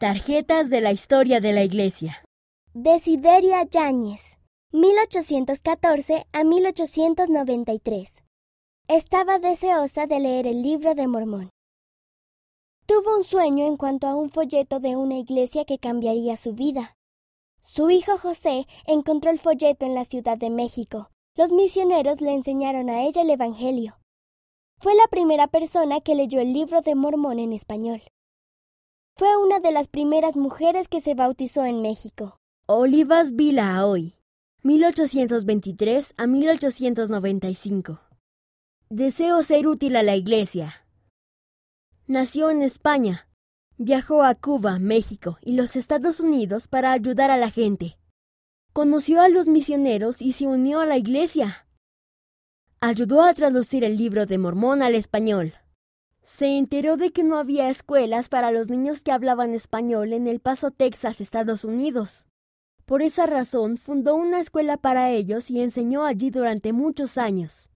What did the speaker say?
Tarjetas de la historia de la Iglesia. Desideria Yáñez, 1814 a 1893. Estaba deseosa de leer el libro de Mormón. Tuvo un sueño en cuanto a un folleto de una iglesia que cambiaría su vida. Su hijo José encontró el folleto en la Ciudad de México. Los misioneros le enseñaron a ella el Evangelio. Fue la primera persona que leyó el libro de Mormón en español. Fue una de las primeras mujeres que se bautizó en México. Olivas Vila hoy, 1823 a 1895. Deseo ser útil a la Iglesia. Nació en España. Viajó a Cuba, México y los Estados Unidos para ayudar a la gente. Conoció a los misioneros y se unió a la Iglesia. Ayudó a traducir el libro de Mormón al español se enteró de que no había escuelas para los niños que hablaban español en El Paso, Texas, Estados Unidos. Por esa razón fundó una escuela para ellos y enseñó allí durante muchos años.